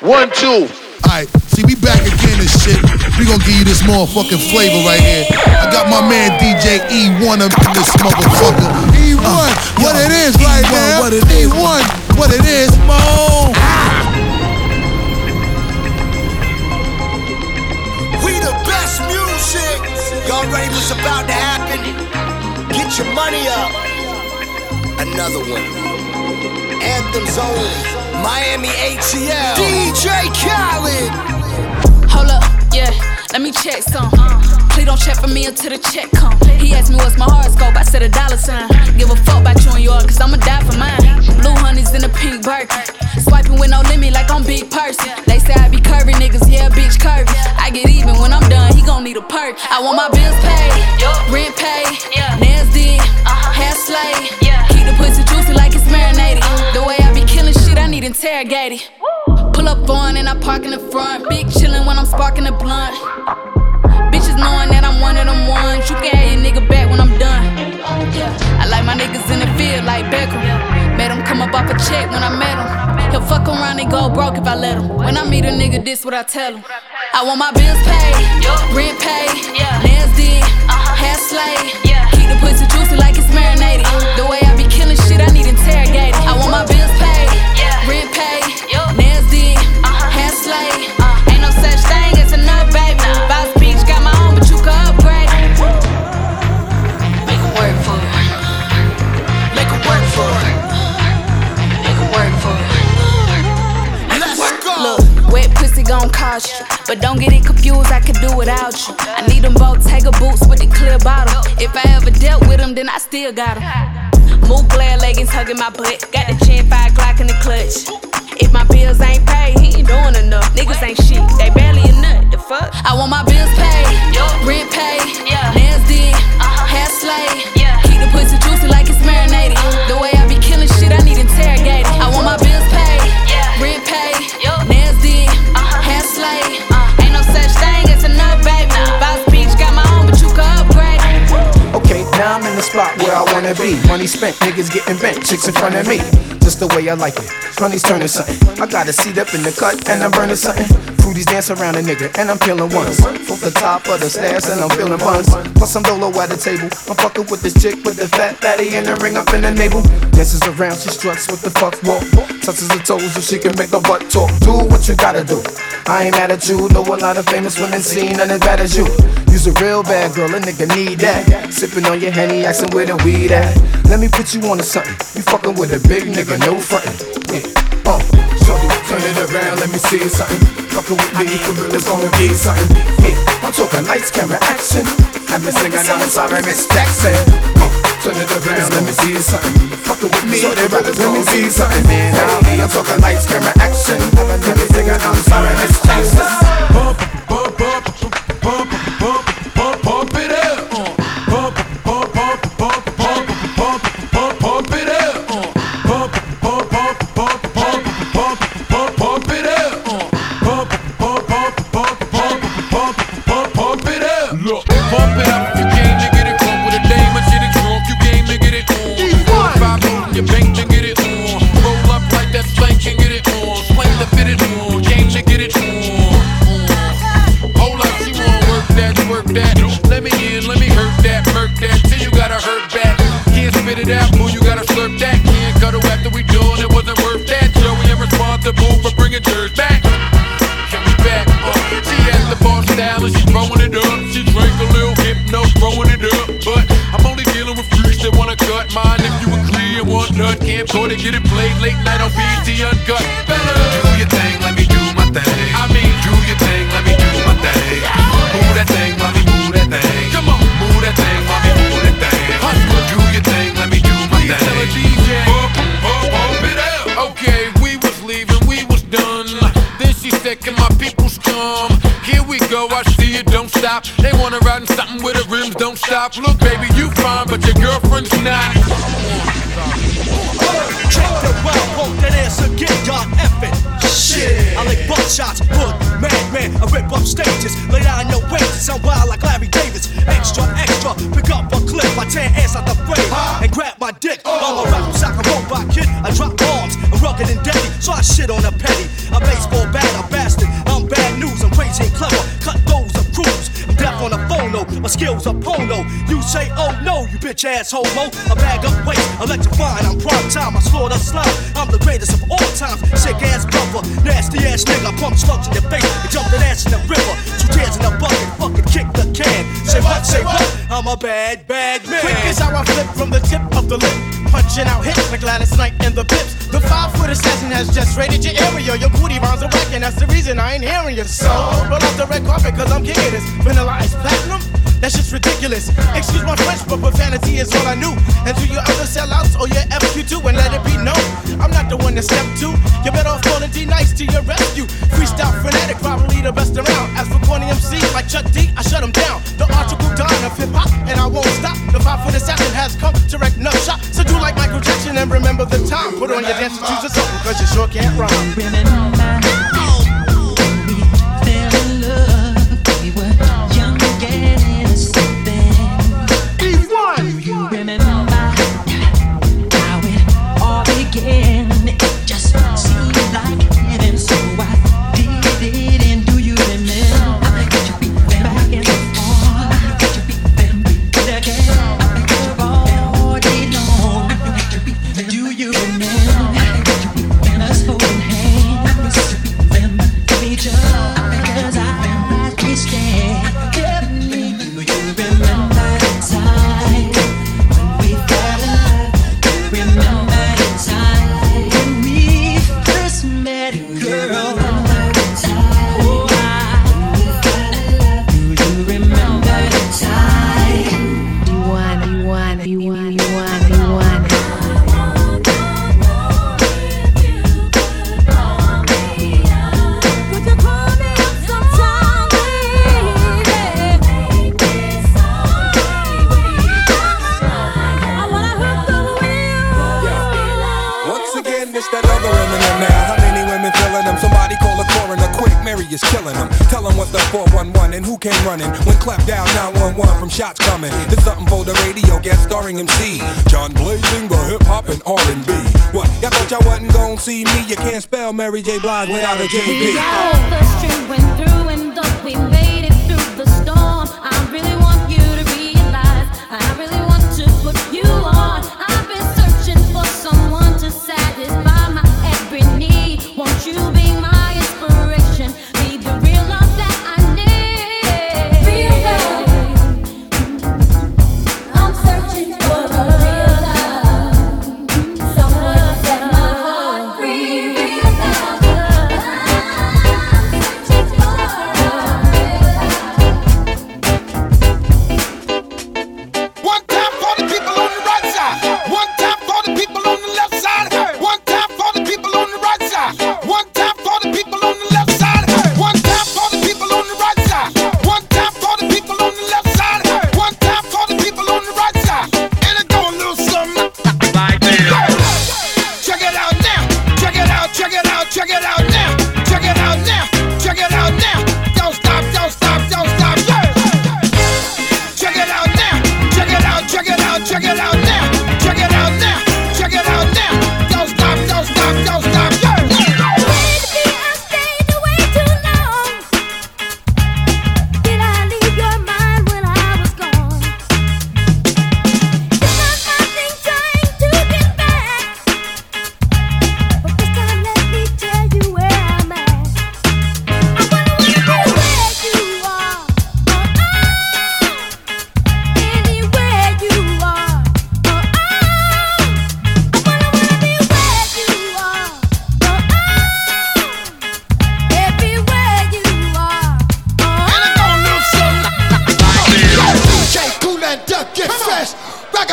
One, two. Alright, see, we back again and shit. We gonna give you this motherfucking flavor right here. I got my man DJ E1 up in this motherfucker. E1, uh, what yo, it is E1, right now. What it is. E1, what it is. Mo. We the best music. Y'all ready what's about to happen? Get your money up. Another one. Anthems only. Miami ATL. DJ Khaled. Hold up, yeah. Let me check some. Please don't check for me until the check come. He asked me what's my horoscope. I said a dollar sign. Give a fuck about you and yours, cause I'ma die for mine. Blue honey's in a pink Birkin. Swiping with no limit like I'm big person. They say I be curvy niggas, yeah, bitch curvy. I get even when I'm done, he gon' need a perk. I want my bills paid, rent paid, nails did, uh-huh. hair slayed. Need interrogated. Pull up on and I park in the front. Big chillin' when I'm sparking the blunt. Bitches knowing that I'm one of them ones. You can have your nigga back when I'm done. I like my niggas in the field like Beckham. Made him come up off a check when I met him. He'll fuck around and go broke if I let him. When I meet a nigga, this what I tell him. I want my bills paid, rent paid, nails did, hair slayed. Keep the pussy juicy like it's marinated. The way I be killing shit, I need interrogated. I want my bills paid, rent gon' cost you. But don't get it confused, I could do without you. I need them both Tiger boots with the clear bottom. If I ever dealt with them, then I still got them. Move glare leggings hugging my butt. Got the chin five Glock in the clutch. If my bills ain't paid, he ain't doing enough. Niggas ain't shit, they barely a nut. The fuck? I want my bills paid, rent paid, nails did, hair slayed. Be. Money spent, niggas getting bent, chicks in front of me. Just the way I like it. Money's turning something. I got a seat up in the cut and I'm burning something. Fruities dance around a nigga and I'm feeling ones. Off the top of the stairs and I'm feeling buns. Plus I'm dolo at the table. I'm fucking with this chick with the fat fatty and the ring up in the navel. Dances around, she struts with the fuck walk. Touches the toes so she can make her butt talk. Do what you gotta do. I ain't mad at you. Know a lot of famous women seen none as bad as you. You's a real bad girl, a nigga need that. Sipping on your henny, asking where the weed at. Let me put you on to something. You fucking with a big nigga, no frontin'. Yeah. Uh, shorty, turn it around, let me see something. Fucking with me, for real, it's gonna be something. Yeah. I'm talking lights, camera, action. I've been singing, I'm sorry, Miss Jackson. Turn it around, let me see something. Fucking with me, shorty, rappers, let me see something. Man, I'm talking lights, camera, action. Let me sing, I'm sorry, Miss Jackson. Hypno, throwing it up. But I'm only dealing with freaks that wanna cut mine. If you agree and want nut, can't go to get it played late night on BET Uncut. Better do your thing, let me do my thing. I mean, do your thing, let me do my thing. Move that thing, mommy, move that thing. Come on, move that thing, mommy, move that thing. Hustler, do your thing, let me do my thing. Bump, bump, don't stop. They wanna ride in something where the rims don't stop. Look, baby, you fine, but your girlfriend's not. Check the well, won't that ass again, y'all effing. Shit, I lick buckshots, hood, madman, I rip up stages, lay down your waist, sound wild like Larry Davis. Extra, extra, pick up a clip, I tear ass out the frame, and grab my dick. I'm a rap sock, a robot kid, I drop bombs, I'm rugged and deadly, so I shit on a penny. A baseball bat, heels of polo. You say, oh no, you bitch ass homo. A bag of waste, electrifying. I'm prime time. I slaughter slime. I'm the greatest of all times. Sick ass brother, nasty ass nigga. Pump slugs in your face and jump that ass in the river. Two tears in the bucket, fucking kick the can. Say what, say what? I'm a bad, bad man. Quick how I flip from the tip of the lip. Punching out hits like Gladys Knight in the pips. The five foot assassin has just raided your area. Your booty rhymes are whack, and that's the reason I ain't hearing you. So, roll off the red carpet, cause I'm kicking this. Vanilla Ice platinum? That shit's ridiculous. Excuse my French, but profanity is all I knew. And to your other sellouts or your FQ2, and let it be known, I'm not the one to step to. You better off calling D-Nice to your rescue. Freestyle fanatic, probably the best around. As for corny MC like Chuck D, I shut him down. The article done of hip hop, and I won't stop. The five foot assassin has come to wreck no shop. And remember the time. Put on your dance shoes or something, cause you sure can't rhyme. 411 and who came running. When clap down 911 from shots coming. It's something for the radio, guest starring MC. John Blazing, the hip hop and R&B. What? Y'all thought y'all wasn't gonna see me? You can't spell Mary J. Blige without a JB. The string went through and though we made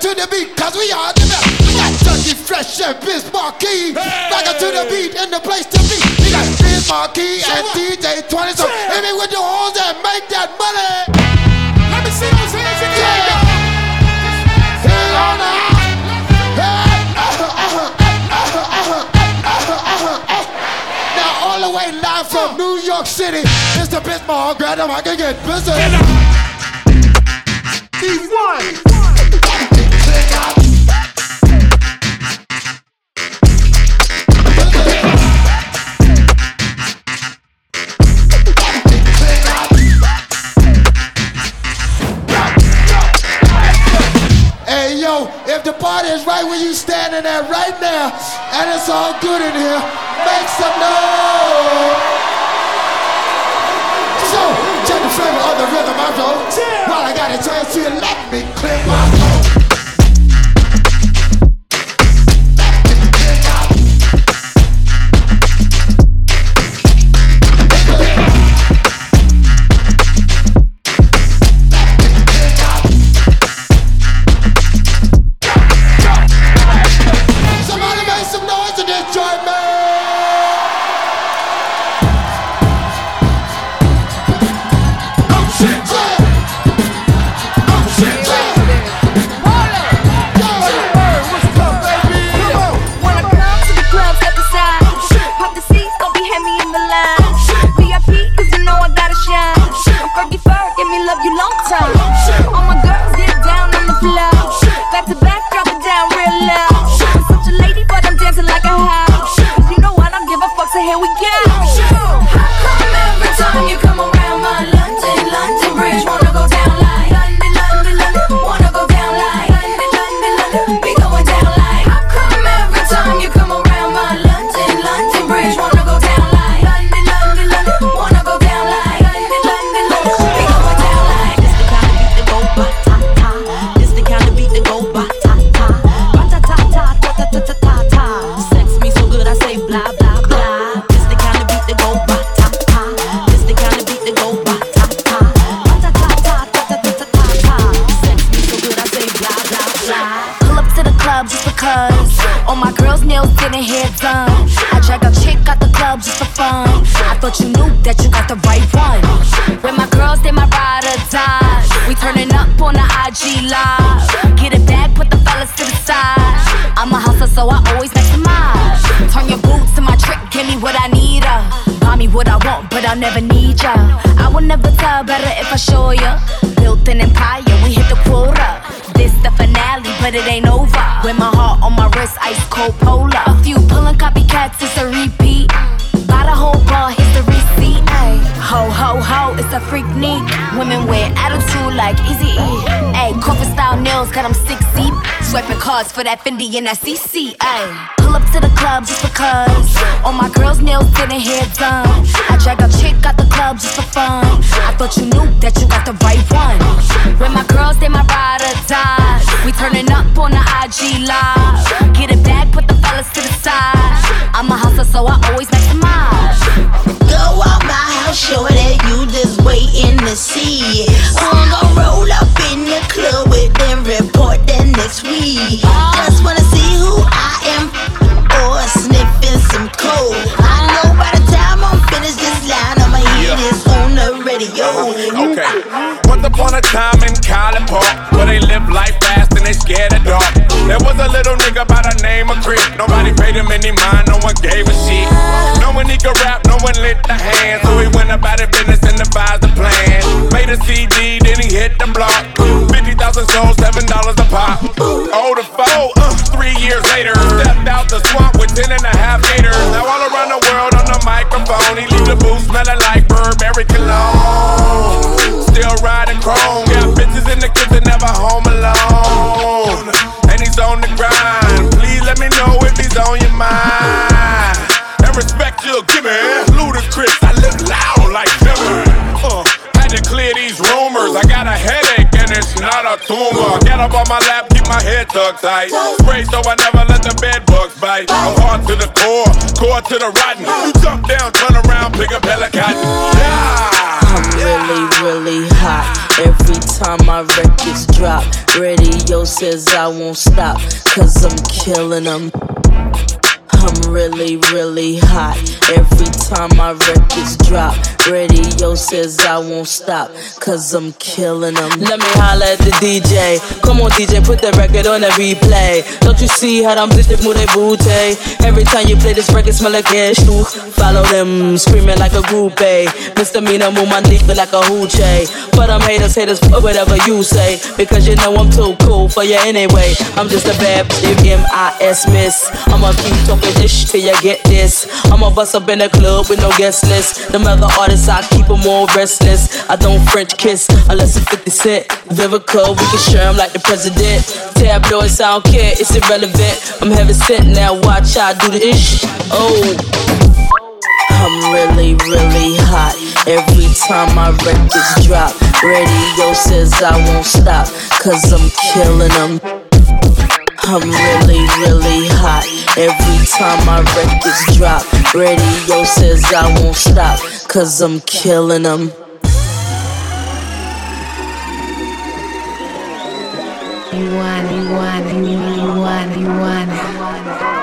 to the beat, cause we are the best. We got Chucky Fresh and Biz Markie. Rock it to the beat and the place to be. We got Biz Markie and DJ 20. So hit me with the horns and make that money. Let me see those hands again. Yeah. Hang on now. Now all the way live from New York City, it's the Bismarck Grab them, I can get busy. E1. Time. All my girls get down on the floor. Back to back, what I want, but I'll never need ya. I will never tell better if I show ya. Built an empire, we hit the quota. This the finale, but it ain't over. With my heart on my wrist, ice cold polar. A few pulling copycats, it's a repeat. Buy the whole bar, here's the. Ay. Ho ho ho, it's a freak neat. Women wear attitude like Easy E. Ay, style nails, got 'em six deep. Swiping cards for that Fendi and that CC. Pull up to the club just because all my girls' nails getting hair done. I drag a chick out the club just for fun. I thought you knew that you got the right one. By the name of Chris. Nobody paid him any mind, no one gave a shit. No one he could rap, no one lit the hand. So he went about his business and devised a plan. Made a CD, then he hit the block. 50,000 sold, $7 a pop. Oh, the foe, uh, three years later. Stepped out the swamp with 10 and a half gators. Now all around the world on the microphone, he leave the booth smelling like tumor. Get up on my lap, keep my head tucked tight. Spray so I never let the bed bugs bite. I'm hard to the core, core to the rotten. You jump down, turn around, pick hella cotton. Yeah. I'm really, really hot. Every time my records drop, radio says I won't stop, cause I'm killing them. I'm really, really hot. Every time my records drop, radio says I won't stop, cause I'm killing them. Let me holla at the DJ. Come on, DJ, put the record on the replay. Don't you see how I'm bitches move their booty? Every time you play this record, smell like cash. Follow them, screaming like a groupie. Misdemeanor, move my dick like a hoochie. But I'm haters, haters, whatever you say. Because you know I'm too cool for you anyway. I'm just a bad M-I-S miss. I'ma keep talking ish till you get this. I'ma bust up in the club with no guest list. Them other artists, I keep them all restless. I don't French kiss unless it's 50 Cent. Vivica, we can share 'em like the president. Tabloids, I don't care, it's irrelevant. I'm heaven sent now, watch I do the ish. Oh. I'm really, really hot. Every time my records drop, radio says I won't stop, cause I'm killing them. I'm really, really hot. Every time my records drop, radio says I won't stop, cause I'm killing them. You want you want you want you want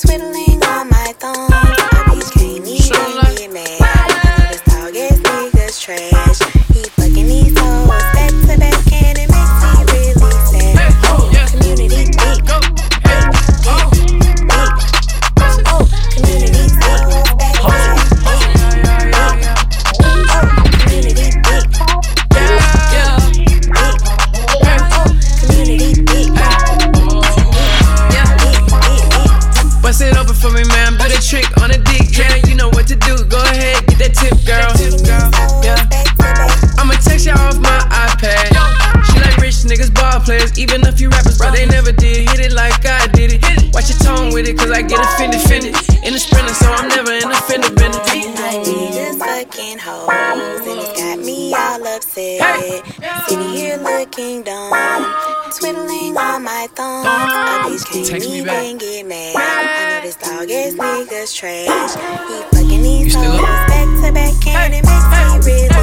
twiddling I'ma text you off my iPad. She like rich niggas, ball players. Even a few rappers, but they never did hit it like I did it. Watch your tone with it, cause I get offended, offended. In the sprinter, so I'm never in a fender bender. My niggas fucking hoes, upset. Sitting here looking dumb, twiddling on my thumbs. Bitch can't even get mad. I know this dog ass niggas trash. He fucking these hoes back to back, and it makes me really